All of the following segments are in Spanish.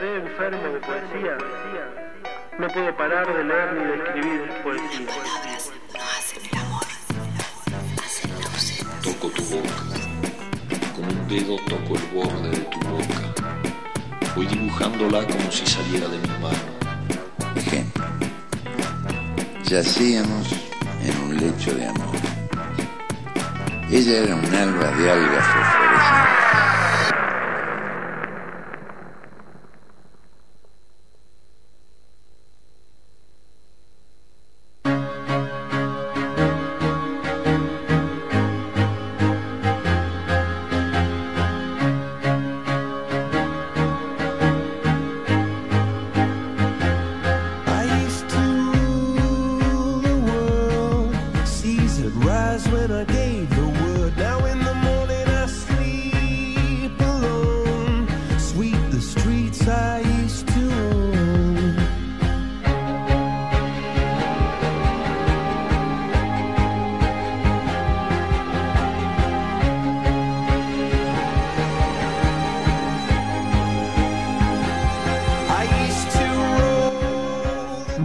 estaré enfermo de poesía. No puedo parar de leer ni de escribir poesía. Toco tu boca, con un dedo toco el borde de tu boca. Voy dibujándola como si saliera de mi mano. Ejemplo. Yacíamos en un lecho de amor. Ella era un alba de algas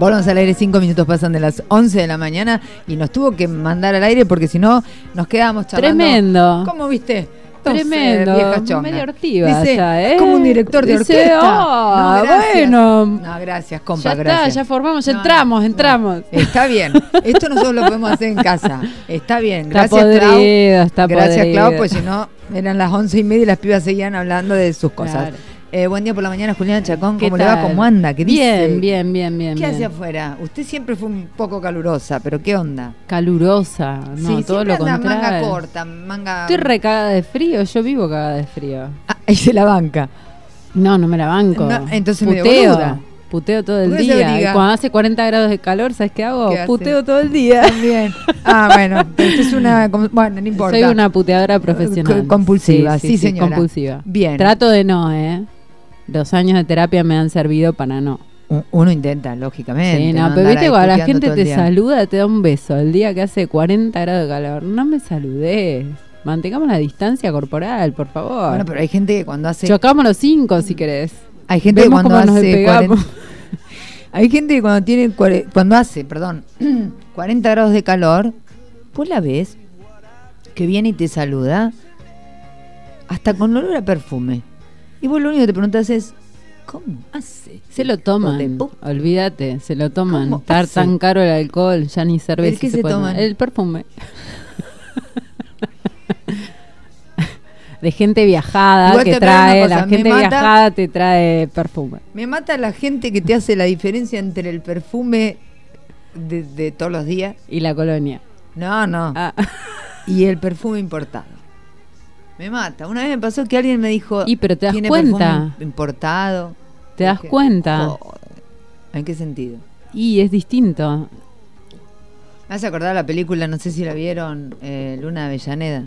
Volvamos al aire, cinco minutos pasan de las 11 de la mañana y nos tuvo que mandar al aire porque si no nos quedábamos charlando. Tremendo. ¿Cómo viste? Tremendo, medio ortiva Dice, ya, ¿eh? como un director de Dice, orquesta. "Ah, No, bueno. No, gracias, compa, ya está, gracias. ya formamos, no, entramos, no. entramos. Está bien. Esto nosotros lo podemos hacer en casa. Está bien. Está Gracias, podrido, Clau. está Gracias, podrido. Clau, pues si no, eran las once y media y las pibas seguían hablando de sus cosas. Claro. Eh, buen día por la mañana, Juliana Chacón. ¿Qué ¿Cómo le va? ¿Cómo anda? ¿Qué dice? Bien, bien, bien, bien. ¿Qué hace afuera? Usted siempre fue un poco calurosa, pero ¿qué onda? Calurosa, no, Sí, todo lo anda contrario. manga corta, manga... Estoy recagada de frío, yo vivo cagada de frío. Ah, ahí se la banca. No, no me la banco. No, entonces puteo. boluda. Puteo todo el ¿Por qué se día. Y cuando hace 40 grados de calor, ¿sabes qué hago? ¿Qué? Puteo todo el día. También. Ah, bueno, usted es una... Bueno, no importa. Soy una puteadora profesional. Co- compulsiva, sí, señora. Compulsiva. Bien. Trato de no, ¿eh? Los años de terapia me han servido para no. Uno intenta, lógicamente. Sí, no, no pero viste cuando la gente te saluda, te da un beso. El día que hace 40 grados de calor, no me saludes. Mantengamos la distancia corporal, por favor. Bueno, pero hay gente que cuando hace... Chocamos los cinco si querés. Hay gente que cuando hace... despegamos. 40 Hay gente que cuando tiene... cuare- Cuando hace, perdón, 40 grados de calor, vos la ves que viene y te saluda hasta con olor a perfume. Y vos lo único que te preguntas es... ¿Cómo hace? Se lo toman, olvídate, se lo toman. ¿Cómo Estar tan caro el alcohol, ya ni cerveza. ¿El qué se se toman? El perfume. de gente viajada Igual que trae, cosa, la gente mata- viajada te trae perfume. Me mata la gente que te hace la diferencia entre el perfume de, de todos los días. Y la colonia. No, no. Ah. Y el perfume importado. Me mata. Una vez me pasó que alguien me dijo. Y, pero te das "¿Tiene cuenta?" importado. ¿Te das Dije, cuenta? ¿En qué sentido? Y es distinto. Me hace acordar la película, no sé si la vieron, eh, Luna Avellaneda.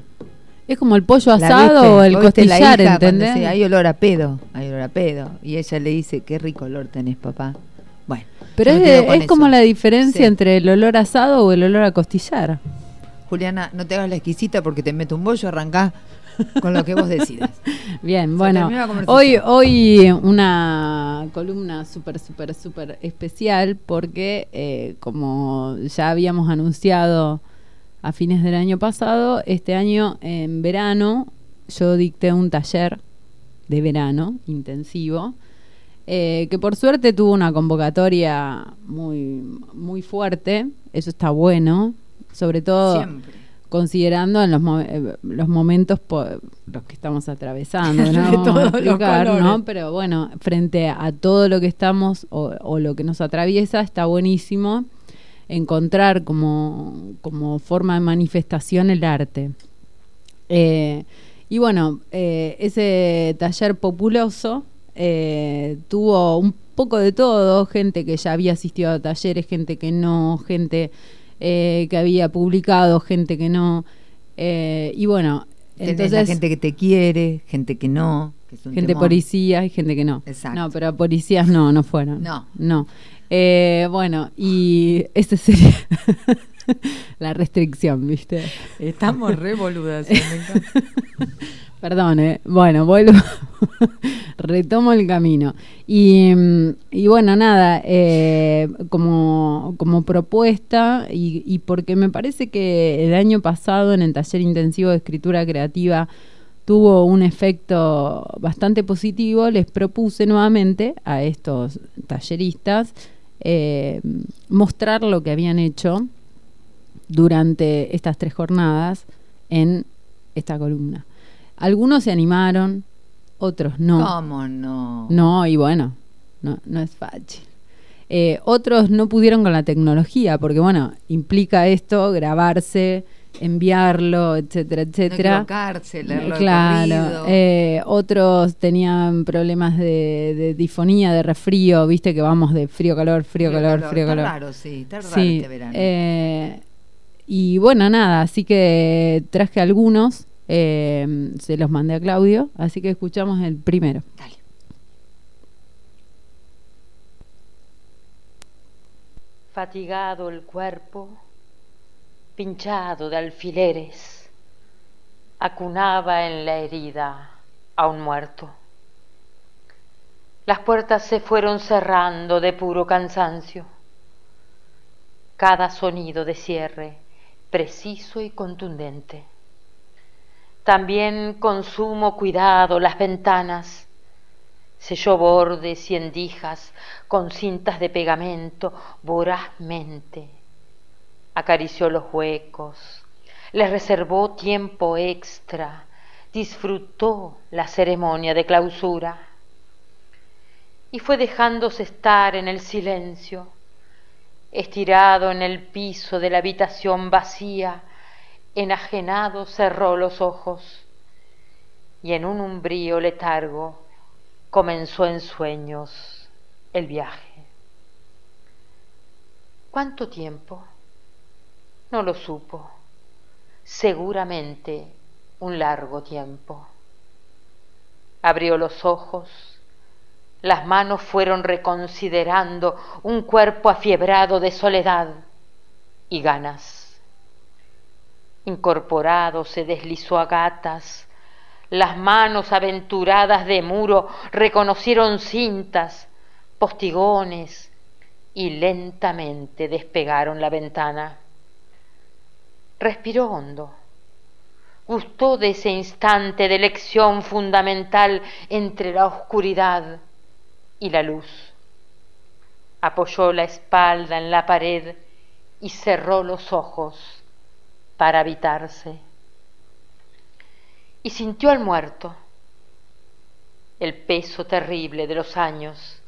Es como el pollo ¿La asado viste? o el ¿Vos viste la costillar, ¿entendés? dice, hay olor a pedo, hay olor a pedo. Y ella le dice, qué rico olor tenés, papá. Bueno. Pero es, de- es como la diferencia Sí. entre el olor asado o el olor a costillar. Juliana, no te hagas la exquisita porque te meto un bollo, arrancá con lo que vos decidas. Bien, Se bueno, hoy, hoy una columna súper, súper, súper especial porque eh, como ya habíamos anunciado a fines del año pasado, este año en verano yo dicté un taller de verano intensivo eh, que por suerte tuvo una convocatoria muy, muy fuerte, eso está bueno, sobre todo Siempre. Considerando en los, mo- eh, los momentos los que estamos atravesando, ¿no? Vamos a explicar. ¿no? Pero bueno, frente a todo lo que estamos o, o lo que nos atraviesa, está buenísimo encontrar como, como forma de manifestación el arte. Eh, y bueno, eh, ese taller populoso eh, tuvo un poco de todo, gente que ya había asistido a talleres, gente que no, gente eh, que había publicado, gente que no. eh, y bueno, Tenés entonces la gente que te quiere, gente que no. Que es un gente temón. policías y gente que no. Exacto. No, pero policías no, no fueron. No. No. Eh, bueno, y esa sería la restricción, ¿viste? Estamos re boludas. me encanta. Perdón, eh. bueno, vuelvo, retomo el camino. Y, mm, y bueno, nada, eh, como, como propuesta, y, y porque me parece que el año pasado en el taller intensivo de escritura creativa tuvo un efecto bastante positivo, les propuse nuevamente a estos talleristas eh, mostrar lo que habían hecho durante estas tres jornadas en esta columna. Algunos se animaron, otros no. ¿Cómo no? No, y bueno, no, no es fácil. Eh, otros no pudieron con la tecnología, porque bueno, implica esto, grabarse, enviarlo, etcétera, etcétera. No equivocarse, leerlo de claro. eh, otros tenían problemas de, de difonía, de resfrío, viste que vamos de frío, calor, frío, calor, frío, Está calor. raro, sí, está raro Sí, este verano. eh, y bueno, nada, así que traje algunos, eh, se los mandé a Claudio, así que escuchamos el primero. Dale. fatigado el cuerpo, pinchado de alfileres, acunaba en la herida a un muerto. Las puertas se fueron cerrando de puro cansancio. Cada sonido de cierre preciso y contundente. También con sumo cuidado las ventanas, selló bordes y endijas con cintas de pegamento vorazmente. Acarició los huecos, les reservó tiempo extra, disfrutó la ceremonia de clausura y fue dejándose estar en el silencio, estirado en el piso de la habitación vacía, enajenado cerró los ojos y en un umbrío letargo comenzó en sueños el viaje. ¿Cuánto tiempo? No lo supo. Seguramente un largo tiempo. Abrió los ojos, las manos fueron reconsiderando un cuerpo afiebrado de soledad y ganas. Incorporado se deslizó a gatas, las manos aventuradas de muro reconocieron cintas, postigones y lentamente despegaron la ventana. Respiró hondo. Gustó de ese instante de elección fundamental entre la oscuridad y la luz. Apoyó la espalda en la pared y cerró los ojos para habitarse y sintió al muerto el peso terrible de los años,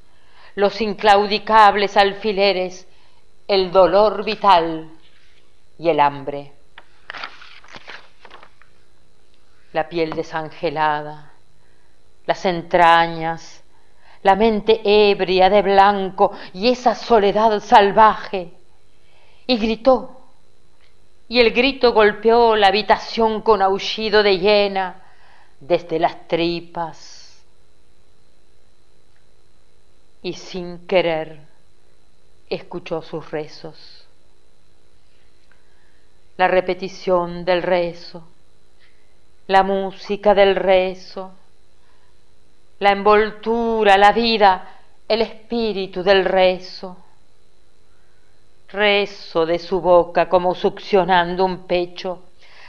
los inclaudicables alfileres, el dolor vital y el hambre. La piel desangelada, las entrañas, la mente ebria de blanco y esa soledad salvaje. Y gritó y el grito golpeó la habitación con aullido de hiena desde las tripas. Y sin querer escuchó sus rezos. La repetición del rezo, la música del rezo, la envoltura, la vida, el espíritu del rezo rezo de su boca como succionando un pecho,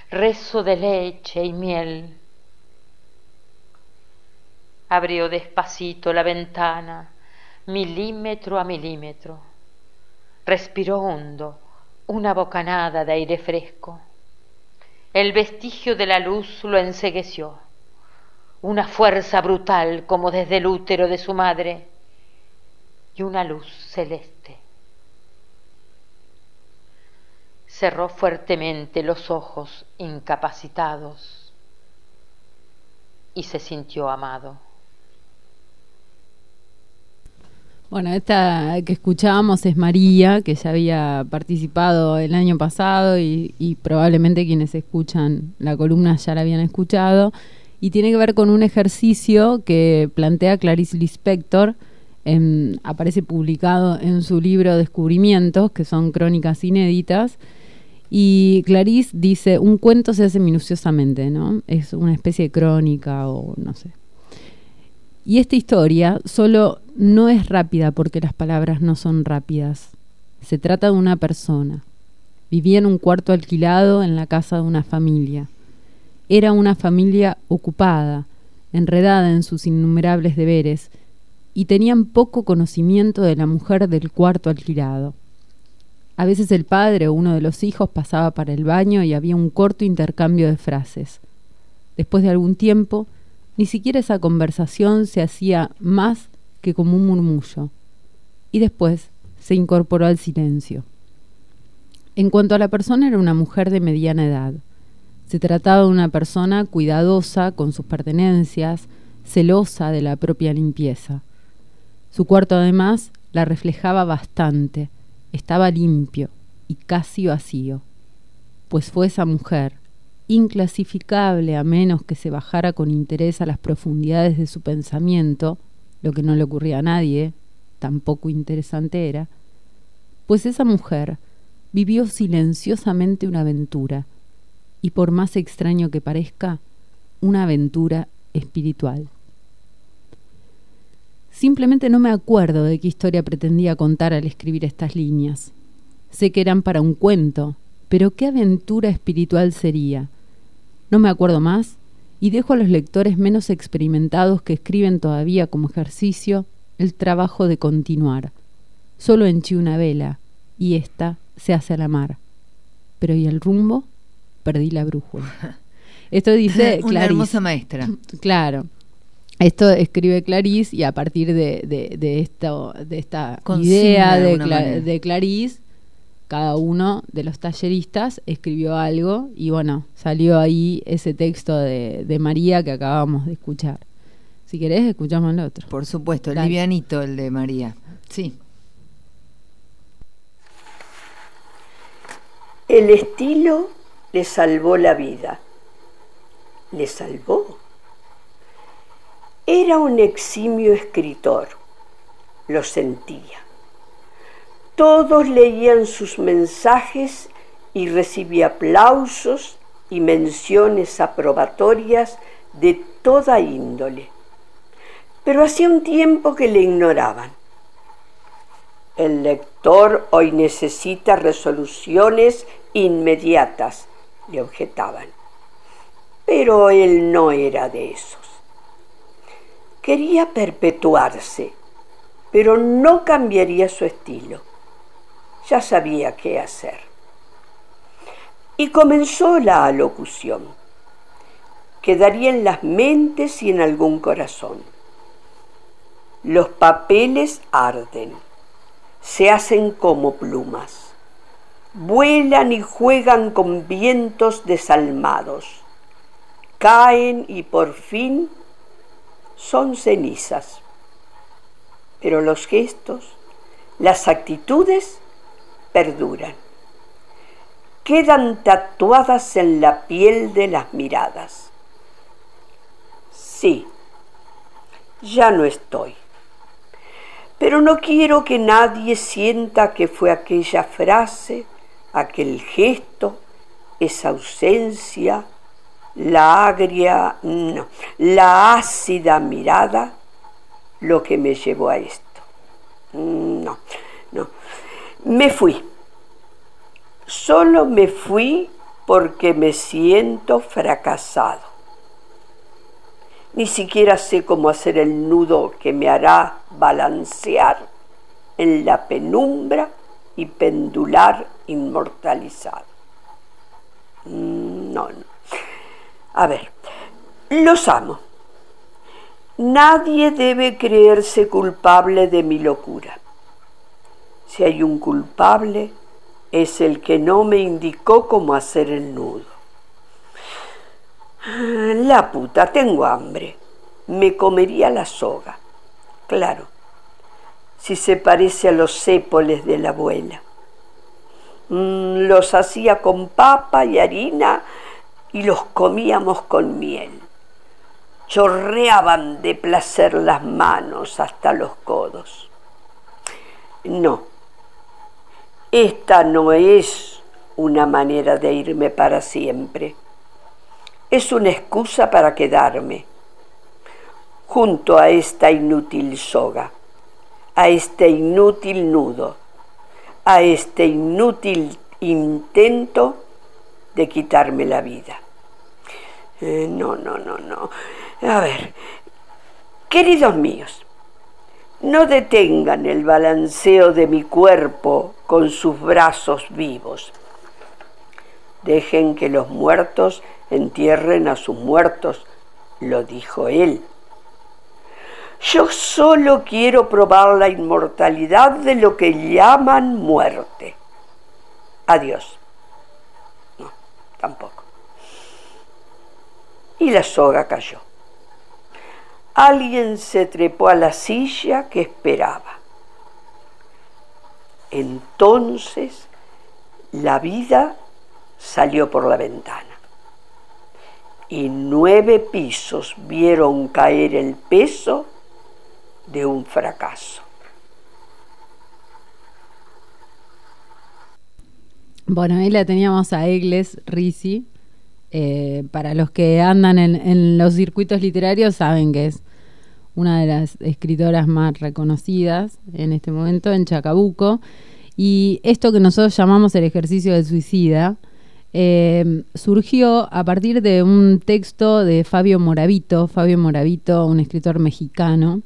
rezo de leche y miel. Abrió despacito la ventana, milímetro a milímetro. Respiró hondo, una bocanada de aire fresco. El vestigio de la luz lo ensegueció, una fuerza brutal como desde el útero de su madre y una luz celeste. Cerró fuertemente los ojos incapacitados y se sintió amado. Bueno, esta que escuchábamos es María, que ya había participado el año pasado y, y probablemente quienes escuchan la columna ya la habían escuchado. Y tiene que ver con un ejercicio que plantea Clarice Lispector, en- aparece publicado en su libro Descubrimientos, que son crónicas inéditas, Y Clarice dice, un cuento se hace minuciosamente, ¿no? Es una especie de crónica o no sé. Y esta historia solo no es rápida porque las palabras no son rápidas. Se trata de una persona. Vivía en un cuarto alquilado en la casa de una familia. Era una familia ocupada, enredada en sus innumerables deberes, y tenían poco conocimiento de la mujer del cuarto alquilado. A veces el padre o uno de los hijos pasaba para el baño y había un corto intercambio de frases. Después de algún tiempo, ni siquiera esa conversación se hacía más que como un murmullo. Y después se incorporó al silencio. En cuanto a la persona, era una mujer de mediana edad. Se trataba de una persona cuidadosa con sus pertenencias, celosa de la propia limpieza. Su cuarto además la reflejaba bastante, estaba limpio y casi vacío, pues fue esa mujer, inclasificable a menos que se bajara con interés a las profundidades de su pensamiento, lo que no le ocurría a nadie, tampoco interesante era, pues esa mujer vivió silenciosamente una aventura, y por más extraño que parezca, una aventura espiritual. Simplemente no me acuerdo de qué historia pretendía contar al escribir estas líneas. Sé que eran para un cuento, pero qué aventura espiritual sería. No me acuerdo más y dejo a los lectores menos experimentados que escriben todavía como ejercicio el trabajo de continuar. Solo henchí una vela y ésta se hace a la mar. Pero ¿y el rumbo? Perdí la brújula. Esto dice Una Clarice. hermosa maestra. Claro. Esto escribe Clarice y a partir de, de- de esto, de esta Consigna idea de Cla- manera. de Clarice, cada uno de los talleristas escribió algo y bueno, salió ahí ese texto de, de María que acabamos de escuchar. Si querés, escuchamos el otro. Por supuesto, Dale. livianito el de María. Sí. El estilo le salvó la vida. ¿Le salvó? Era un eximio escritor, lo sentía. Todos leían sus mensajes y recibía aplausos y menciones aprobatorias de toda índole. Pero hacía un tiempo que le ignoraban. El lector hoy necesita resoluciones inmediatas, le objetaban. Pero él no era de esos. Quería perpetuarse, pero no cambiaría su estilo. Ya sabía qué hacer. Y comenzó la alocución. Quedaría en las mentes y en algún corazón. Los papeles arden se hacen como plumas. Vuelan y juegan con vientos desalmados. Caen y por fin son cenizas. Pero los gestos, las actitudes perduran. Quedan tatuadas en la piel de las miradas. Sí, ya no estoy pero no quiero que nadie sienta que fue aquella frase, aquel gesto, esa ausencia, la agria, no, la ácida mirada, lo que me llevó a esto. No, no. Me fui. Solo me fui porque me siento fracasado. Ni siquiera sé cómo hacer el nudo que me hará balancear en la penumbra y pendular inmortalizado. No, no. A ver, los amo. Nadie debe creerse culpable de mi locura. Si hay un culpable, es el que no me indicó cómo hacer el nudo. La puta, tengo hambre. Me comería la soga. Claro, si se parece a los sépoles de la abuela. Mm, los hacía con papa y harina y los comíamos con miel. Chorreaban de placer las manos hasta los codos. No, esta no es una manera de irme para siempre. Es una excusa para quedarme junto a esta inútil soga, a este inútil nudo, a este inútil intento de quitarme la vida. Eh, no, no, no, no. A ver, queridos míos, no detengan el balanceo de mi cuerpo con sus brazos vivos. Dejen que los muertos entierren a sus muertos, lo dijo él. Yo solo quiero probar la inmortalidad de lo que llaman muerte. Adiós. Tampoco. Y la soga cayó. Alguien se trepó a la silla que esperaba. Entonces la vida salió por la ventana y nueve pisos vieron caer el peso de un fracaso. Bueno, ahí la teníamos a Egles Risi. Eh, para los que andan en, los circuitos literarios saben que es una de las escritoras más reconocidas en este momento en Chacabuco. Y esto que nosotros llamamos el ejercicio del suicida eh, surgió a partir de un texto de Fabio Moravito. Fabio Moravito, un escritor mexicano.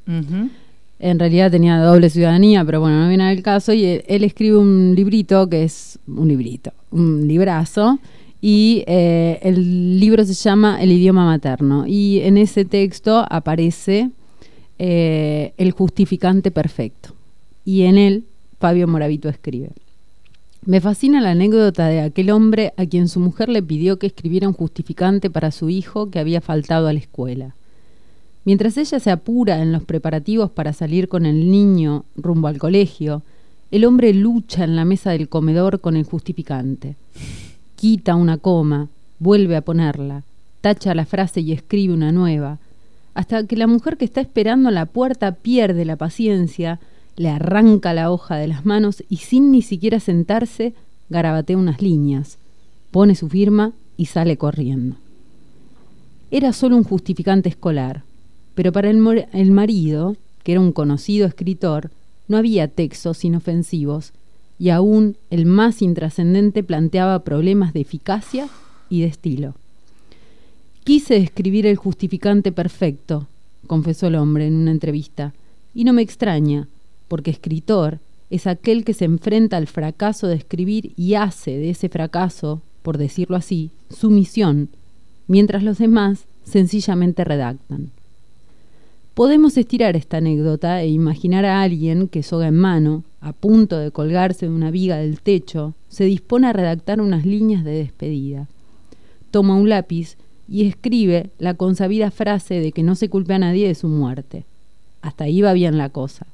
En realidad tenía doble ciudadanía, pero bueno, no viene al caso. Y él, escribe un librito que es un librito, un librazo. Y eh, el libro se llama El idioma materno. Y en ese texto aparece eh, el justificante perfecto. Y en él Fabio Moravito escribe. Me fascina la anécdota de aquel hombre a quien su mujer le pidió que escribiera un justificante para su hijo que había faltado a la escuela. Mientras ella se apura en los preparativos para salir con el niño rumbo al colegio, el hombre lucha en la mesa del comedor con el justificante. Quita una coma, vuelve a ponerla, tacha la frase y escribe una nueva, hasta que la mujer que está esperando a la puerta pierde la paciencia, le arranca la hoja de las manos y sin ni siquiera sentarse, garabatea unas líneas, pone su firma y sale corriendo. Era solo un justificante escolar, pero para el, marido, que era un conocido escritor, no había textos inofensivos y aún el más intrascendente planteaba problemas de eficacia y de estilo. Quise escribir el justificante perfecto, confesó el hombre en una entrevista, y no me extraña, porque escritor es aquel que se enfrenta al fracaso de escribir y hace de ese fracaso, por decirlo así, su misión, mientras los demás sencillamente redactan. Podemos estirar esta anécdota e imaginar a alguien que soga en mano, a punto de colgarse de una viga del techo, se dispone a redactar unas líneas de despedida. Toma un lápiz y escribe la consabida frase de que no se culpe a nadie de su muerte. Hasta ahí va bien la cosa.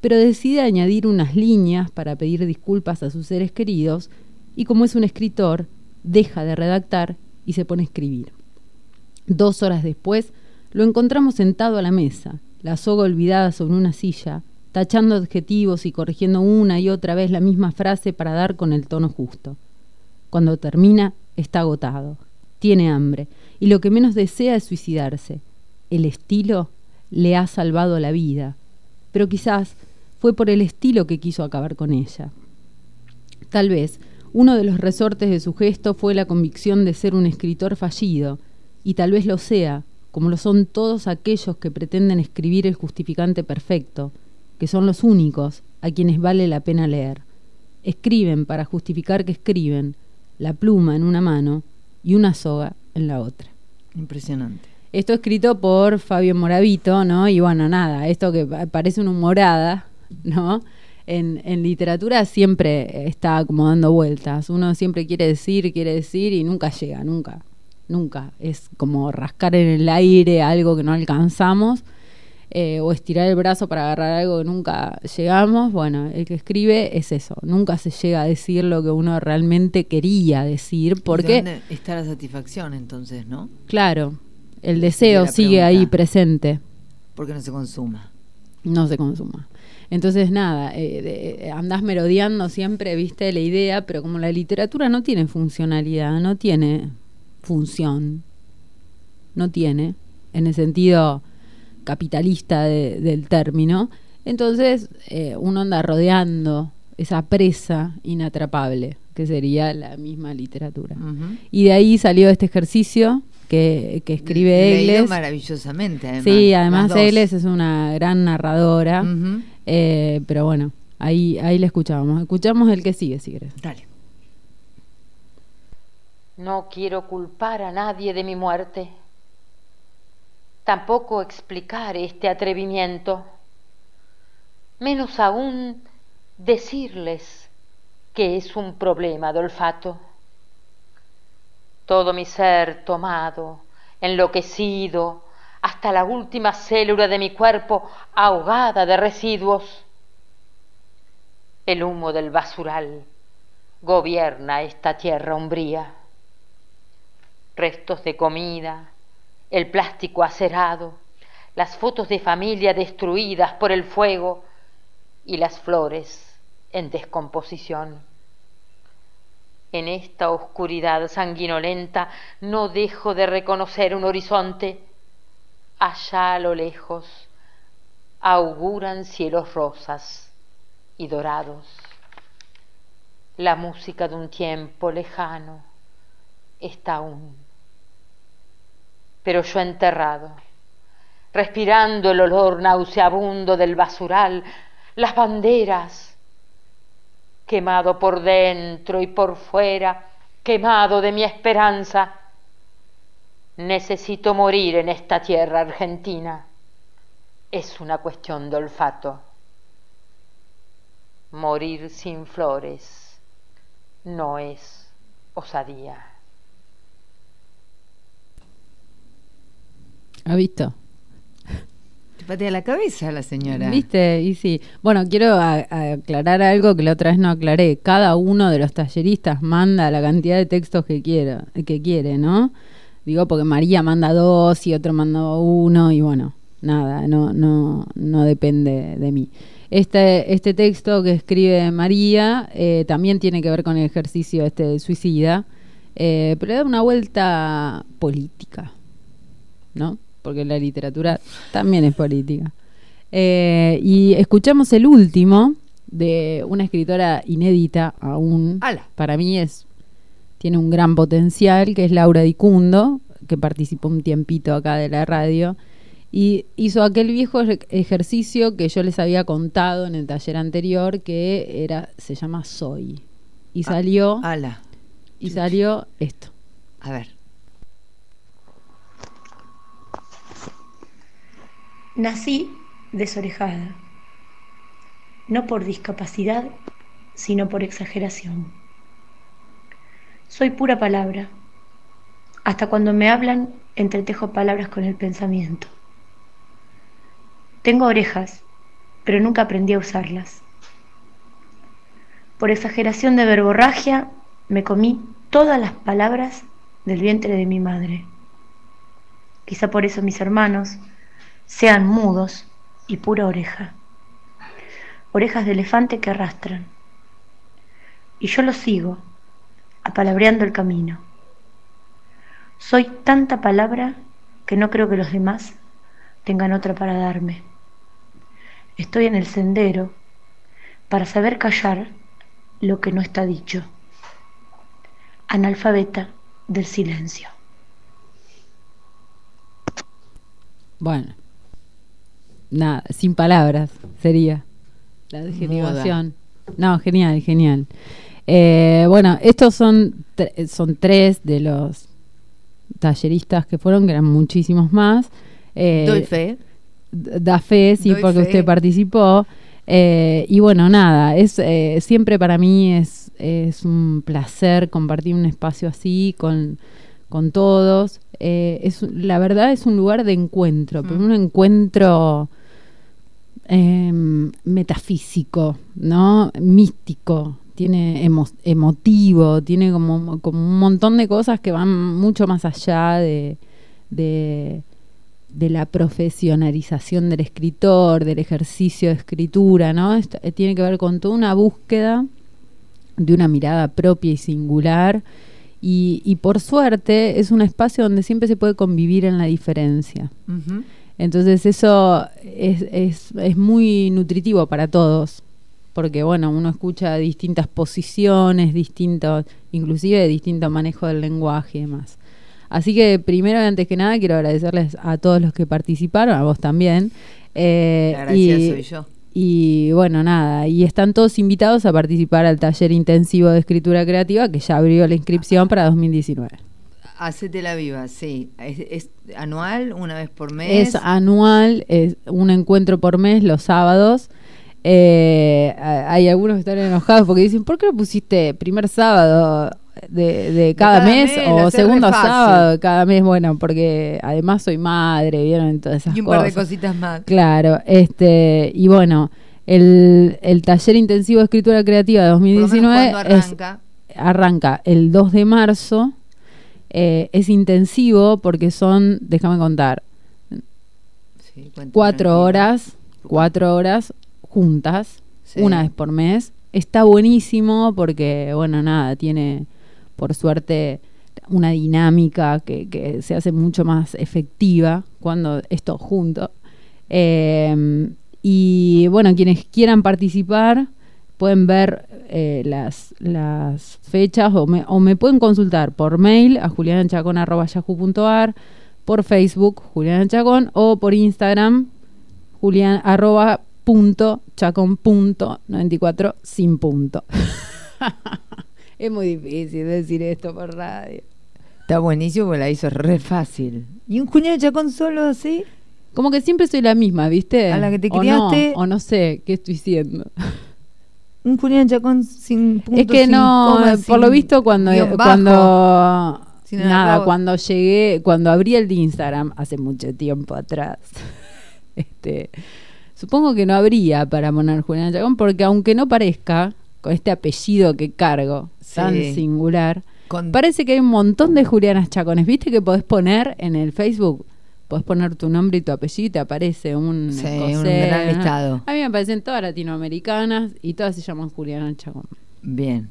Pero decide añadir unas líneas para pedir disculpas a sus seres queridos y como es un escritor, deja de redactar y se pone a escribir. Dos horas después, lo encontramos sentado a la mesa, la soga olvidada sobre una silla, tachando adjetivos y corrigiendo una y otra vez la misma frase para dar con el tono justo. Cuando termina, está agotado, tiene hambre y lo que menos desea es suicidarse. El estilo le ha salvado la vida, pero quizás fue por el estilo que quiso acabar con ella. Tal vez uno de los resortes de su gesto fue la convicción de ser un escritor fallido, y tal vez lo sea, como lo son todos aquellos que pretenden escribir el justificante perfecto, que son los únicos a quienes vale la pena leer. Escriben para justificar que escriben, la pluma en una mano y una soga en la otra. Impresionante. Esto escrito por Fabio Moravito, ¿no? Y bueno, nada, esto que pa- parece una humorada, ¿no? En, en literatura siempre está como dando vueltas. Uno siempre quiere decir, quiere decir y nunca llega, nunca, nunca. Es como rascar en el aire algo que no alcanzamos eh, o estirar el brazo para agarrar algo que nunca llegamos. Bueno, el que escribe es eso. Nunca se llega a decir lo que uno realmente quería decir ¿Y porque... dónde está la satisfacción entonces, no? Claro, el deseo sigue ahí presente. Porque no se consuma. no se consuma. Entonces, nada, eh, de- andás merodeando siempre, viste, la idea, pero como la literatura no tiene funcionalidad, no tiene función, no tiene, en el sentido capitalista de- del término, entonces eh, uno anda rodeando esa presa inatrapable, que sería la misma literatura. Y de ahí salió este ejercicio que, que escribe Egles. maravillosamente, además. Sí, además. Egles es una gran narradora. Eh, pero bueno, ahí, ahí le escuchábamos. Escuchamos el que sigue, si querés. Dale. No quiero culpar a nadie de mi muerte, tampoco explicar este atrevimiento, menos aún decirles que es un problema de olfato. Todo mi ser tomado, enloquecido, hasta la última célula de mi cuerpo ahogada de residuos. El humo del basural gobierna esta tierra umbría restos de comida, el plástico acerado, las fotos de familia destruidas por el fuego y las flores en descomposición. En esta oscuridad sanguinolenta no dejo de reconocer un horizonte. Allá a lo lejos auguran cielos rosas y dorados. La música de un tiempo lejano está aún pero yo enterrado, respirando el olor nauseabundo del basural, las banderas, quemado por dentro y por fuera, quemado de mi esperanza. Necesito morir en esta tierra argentina. Es una cuestión de olfato. Morir sin flores no es osadía. ¿Ha visto? Te patea la cabeza la señora. ¿Viste? Y sí. Bueno, quiero a- a aclarar algo que la otra vez no aclaré. Cada uno de los talleristas manda la cantidad de textos que quiera, que quiere, ¿no? Digo porque María manda dos y otro manda uno y bueno, nada, no, no, no depende de mí. Este, este texto que escribe María eh, también tiene que ver con el ejercicio este del suicida, eh, pero da una vuelta política, ¿no? Porque la literatura también es política. Eh, y escuchamos el último de una escritora inédita aún. Ala. Para mí es tiene un gran potencial, que es Laura Dicundo, que participó un tiempito acá de la radio, y hizo aquel viejo ej- ejercicio que yo les había contado en el taller anterior, que era se llama Soy. Y salió, Ala. y salió esto. A ver. Nací desorejada, no por discapacidad, sino por exageración. Soy pura palabra. Hasta cuando me hablan, entretejo palabras con el pensamiento. Tengo orejas, pero nunca aprendí a usarlas. Por exageración de verborragia, me comí todas las palabras del vientre de mi madre. Quizá por eso mis hermanos sean mudos y pura oreja. Orejas de elefante que arrastran. Y yo los sigo, apalabreando el camino. Soy tanta palabra que no creo que los demás tengan otra para darme. Estoy en el sendero para saber callar lo que no está dicho. Analfabeta del silencio. Bueno, nada, sin palabras sería la derivación. No, genial, genial. Eh, bueno, estos son, son tres de los talleristas que fueron, que eran muchísimos más. Eh, Doy fe. Da fe, sí, Doy porque fe. usted participó. Eh, y bueno, nada, es eh, siempre para mí es, es un placer compartir un espacio así con, con todos. Es, la verdad es un lugar de encuentro, pero Mm. un encuentro em, metafísico, ¿no? Místico, tiene emo- emotivo, tiene como, un montón de cosas que van mucho más allá de, de, la profesionalización del escritor, del ejercicio de escritura, ¿no? Eh, tiene que ver con toda una búsqueda de una mirada propia y singular. Y, y por suerte es un espacio donde siempre se puede convivir en la diferencia. Entonces eso es, es, es muy nutritivo para todos, porque bueno, uno escucha distintas posiciones, distintos, inclusive distinto manejo del lenguaje y demás. Así que primero y antes que nada quiero agradecerles a todos los que participaron, a vos también. Eh, La y- soy yo. y bueno, nada, y están todos invitados a participar al taller intensivo de escritura creativa que ya abrió la inscripción para 2019. Hacete la viva, sí. Es, es anual, una vez por mes. Es anual, es un encuentro por mes los sábados. Eh, hay algunos que están enojados porque dicen, ¿por qué no pusiste primer sábado de, de cada, cada mes, mes, lo o segundo sábado de cada mes? Bueno, porque además soy madre, vieron todas esas y un cosas. par de cositas más. Claro, este, y bueno, el, el taller intensivo de escritura creativa de Por lo menos 2019 cuando es- arranca. arranca el 2 de marzo. Eh, es intensivo porque son, déjame contar, Sí, cuatro horas, cuatro horas juntas, Sí. una vez por mes. Está buenísimo porque, bueno, nada, tiene por suerte una dinámica que, que se hace mucho más efectiva cuando esto junto. Eh, y bueno, quienes quieran participar pueden ver eh, las, las fechas o me, o me pueden consultar por mail a julianachacon.yahoo.ar, por Facebook Juliana Chacón o por Instagram julian arroba punto chacón punto 94 sin punto. es muy difícil decir esto por radio. Está buenísimo porque la hizo re fácil. ¿Y un Julián Chacón solo así? Como que siempre soy la misma, ¿viste? A la que te O no, criaste. O no, sé qué estoy diciendo. Un Julián Chacón sin punto, es que sin no, coma, eh, por lo visto cuando bajo. cuando nada, cuando llegué, cuando abrí el de Instagram hace mucho tiempo atrás. este, supongo que no habría para poner Julián Chacón porque aunque no parezca con este apellido que cargo tan singular, Con- parece que hay un montón de Julianas Chacones. ¿Viste que podés poner en el Facebook? Podés poner tu nombre y tu apellido y te aparece un Sí, escocés, un gran listado. A mí me aparecen todas latinoamericanas y todas se llaman Juliana Chacón. Bien.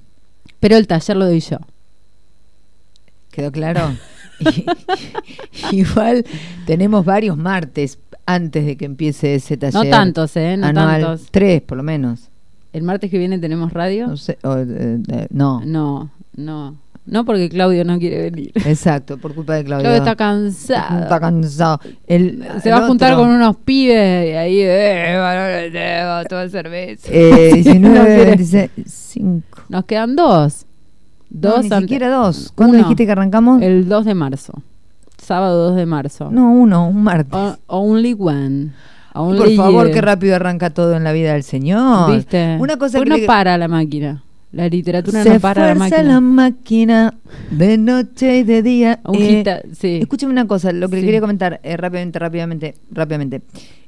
Pero el taller lo doy yo. ¿Quedó claro? Igual tenemos varios martes antes de que empiece ese taller. No tantos, ¿eh? No anual. tantos. Tres, por lo menos. ¿El martes que viene tenemos radio? No sé, o, eh, eh, no. No, no. No porque Claudio no quiere venir. Exacto, por culpa de Claudio. Claudio está cansado. Está cansado. El- Se el va a juntar otro, con unos pibes y ahí, eh, valores de- va a tomar cerveza. Eh, No 19, quiere. 26, 5. Nos quedan dos. Dos Dos ni siquiera dos. ¿Cuándo Uno. dijiste que arrancamos? El 2 de marzo. Sábado 2 de marzo. No, uno, un martes. O- only one. Only Por favor, qué rápido arranca todo en la vida del Señor. ¿Viste? Una cosa Porque que no le- para la máquina. La literatura Se no para la máquina. la máquina de noche y de día. Eh, sí. Escúchame una cosa, lo que le quería comentar eh, rápidamente, rápidamente, rápidamente.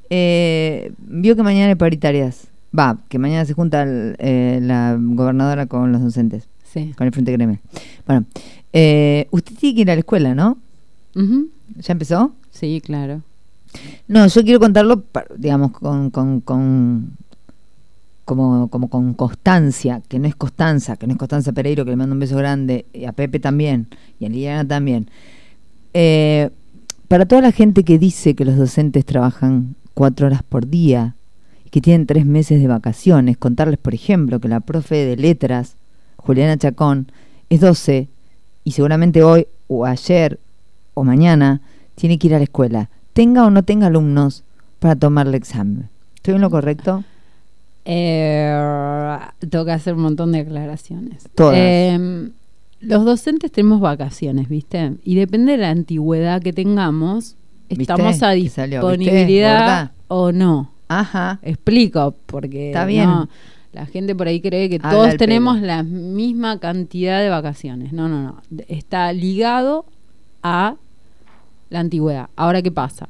Eh, vio que mañana hay paritarias. Va, que mañana se junta el, eh, la gobernadora con los docentes, Sí. con el Frente Gremio. Bueno, eh, usted tiene que ir a la escuela, ¿no? ¿Ya empezó? Sí, claro. No, yo quiero contarlo, digamos, con, con, con- como, como con constancia, que no es Constanza, que no es Constanza Pereiro, que le mando un beso grande, y a Pepe también, y a Liliana también. Eh, para toda la gente que dice que los docentes trabajan cuatro horas por día y que tienen tres meses de vacaciones, contarles, por ejemplo, que la profe de letras, Juliana Chacón, es 12 y seguramente hoy o ayer o mañana tiene que ir a la escuela, tenga o no tenga alumnos para tomar el examen. ¿Estoy en lo correcto? Eh, tengo que hacer un montón de aclaraciones. Todas. Eh, los docentes tenemos vacaciones, ¿viste? Y depende de la antigüedad que tengamos, ¿Viste? estamos a ¿viste? disponibilidad ¿Verdad? o no. Ajá. Explico, porque Está bien. no, la gente por ahí cree que Habla todos tenemos pelo. la misma cantidad de vacaciones. No, no, no. Está ligado a la antigüedad. Ahora, ¿qué pasa?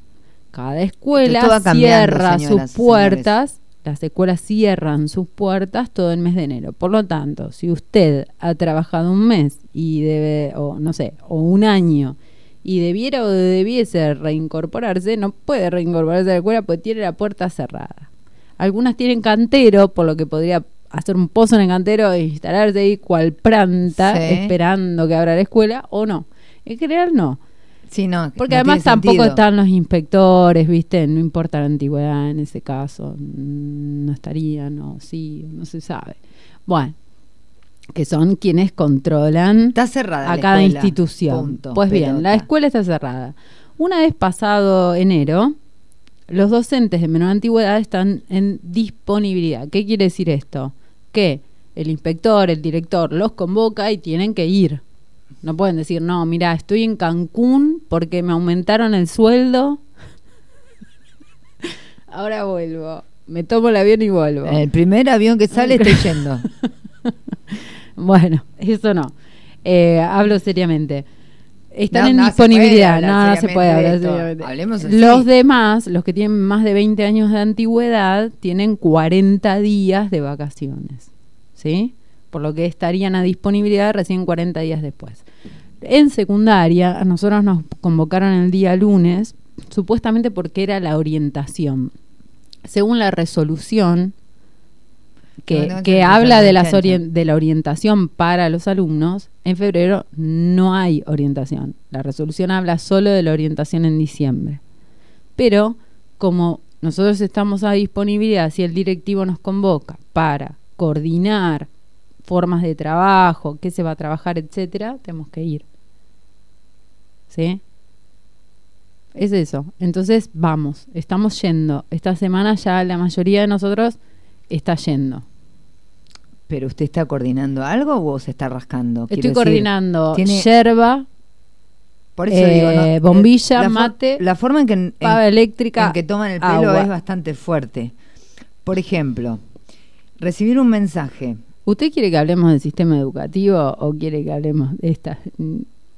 Cada escuela cierra sus puertas, las escuelas cierran sus puertas todo el mes de enero. Por lo tanto, si usted ha trabajado un mes y debe, o no sé, o un año y debiera o debiese reincorporarse, no puede reincorporarse a la escuela porque tiene la puerta cerrada. Algunas tienen cantero, por lo que podría hacer un pozo en el cantero e instalarse ahí cual planta, Sí. esperando que abra la escuela, o no. En general no. Sí, no, Porque no además tampoco sentido. están los inspectores, ¿viste? No importa la antigüedad en ese caso. mm, No estarían, o sí, no se sabe. Bueno, que son quienes controlan Está cerrada a la cada escuela. institución. Punto, pues bien, la escuela está cerrada. Una vez pasado enero, los docentes de menor antigüedad están en disponibilidad. ¿Qué quiere decir esto? Que el inspector, el director los convoca y tienen que ir. No pueden decir, no, mira, estoy en Cancún porque me aumentaron el sueldo. Ahora vuelvo. Me tomo el avión y vuelvo. El primer avión que sale estoy yendo. Bueno, eso no. Eh, hablo seriamente. Están No, en no se puede disponibilidad, hablar no, no se puede de hablar esto. seriamente. Hablemos así. Los demás, los que tienen más de 20 años de antigüedad, tienen 40 días de vacaciones. ¿Sí? Por lo que estarían a disponibilidad recién 40 días después. En secundaria, a nosotros nos convocaron el día lunes, supuestamente porque era la orientación. Según la resolución que, No, no, que chancha, habla las de la orientación para los alumnos, en febrero no hay orientación. La resolución habla solo de la orientación en diciembre. Pero como nosotros estamos a disponibilidad, si el directivo nos convoca para coordinar formas de trabajo, qué se va a trabajar, etcétera, tenemos que ir. ¿Sí? Es eso. Entonces, vamos, estamos yendo. Esta semana ya la mayoría de nosotros está yendo. ¿Pero usted está coordinando algo o se está rascando? Quiero Estoy decir, coordinando tiene- yerba, Por eso eh, digo, ¿no? bombilla, la mate, La forma en que, en- eléctrica, en que toman el pelo agua. es bastante fuerte. Por ejemplo, recibir un mensaje. ¿Usted quiere que hablemos del sistema educativo o quiere que hablemos de estas?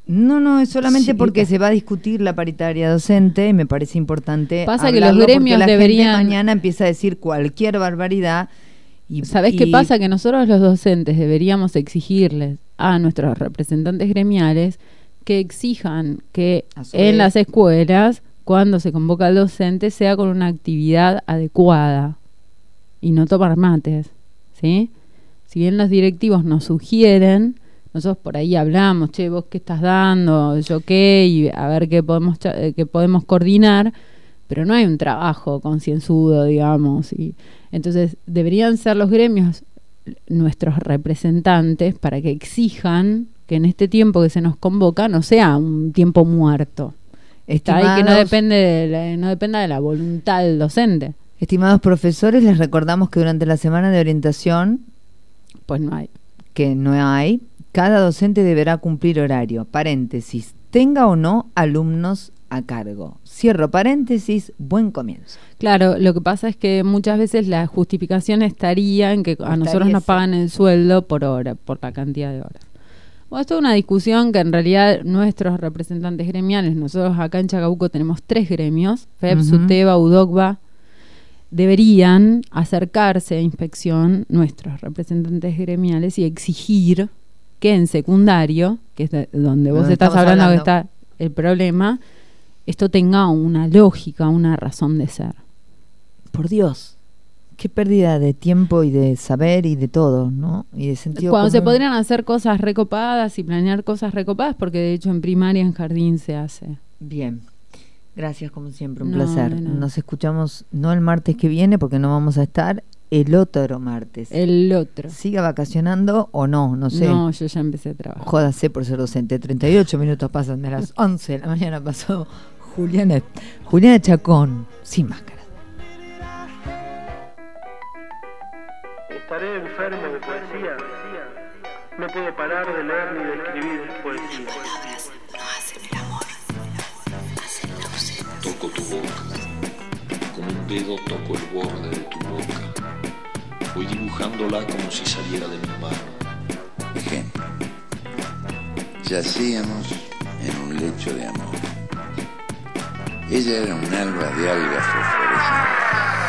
No, no, es solamente Chiquita. porque se va a discutir la paritaria docente y me parece importante. Pasa que los gremios la gente deberían- mañana empieza a decir cualquier barbaridad. Y, ¿Sabés qué y- pasa? Que nosotros los docentes deberíamos exigirles a nuestros representantes gremiales que exijan que en las escuelas, cuando se convoca al docente, sea con una actividad adecuada y no tomar mates, ¿sí? Si bien los directivos nos sugieren, nosotros por ahí hablamos, che, vos qué estás dando, yo qué, y a ver qué podemos, eh, qué podemos coordinar, pero no hay un trabajo concienzudo, digamos. Y entonces deberían ser los gremios nuestros representantes para que exijan que en este tiempo que se nos convoca no sea un tiempo muerto. Está ahí que no depende de la, no dependa de la voluntad del docente. Estimados profesores, les recordamos que durante la semana de orientación, Pues no hay. que no hay, cada docente deberá cumplir horario. Paréntesis, tenga o no alumnos a cargo. Cierro paréntesis, buen comienzo. Claro, lo que pasa es que muchas veces la justificación estaría en que a nosotros nos pagan el sueldo por hora, por la cantidad de horas. Bueno, esto es una discusión que en realidad nuestros representantes gremiales, nosotros acá en Chacabuco tenemos tres gremios, Ujú. SUTEBA, UDOCBA, deberían acercarse a inspección nuestros representantes gremiales y exigir que en secundario, que es de- donde vos Donde estás hablando, hablando. que está el problema, esto tenga una lógica, una razón de ser. Por Dios, qué pérdida de tiempo y de saber y de todo, ¿no? Y de sentido Cuando se podrían hacer cosas recopadas y planear cosas recopadas, porque de hecho en primaria, en jardín se hace. Bien. Gracias, como siempre, un No, placer. Nos escuchamos no el martes que viene, porque no vamos a estar, el otro martes. El otro. Siga vacacionando o no, no sé. No, yo ya empecé a trabajar. Jódase por ser docente. 38 minutos pasan de las 11 de la mañana. Pasó Juliana, Juliana Chacón, sin máscara. Estaré enfermo de poesía. No puedo parar de leer ni de escribir poesía. Dedo toco el borde de tu boca. Voy dibujándola como si saliera de mi mano. Ejemplo. Yacíamos en un lecho de amor. Ella era un alba de algas fosforescentes.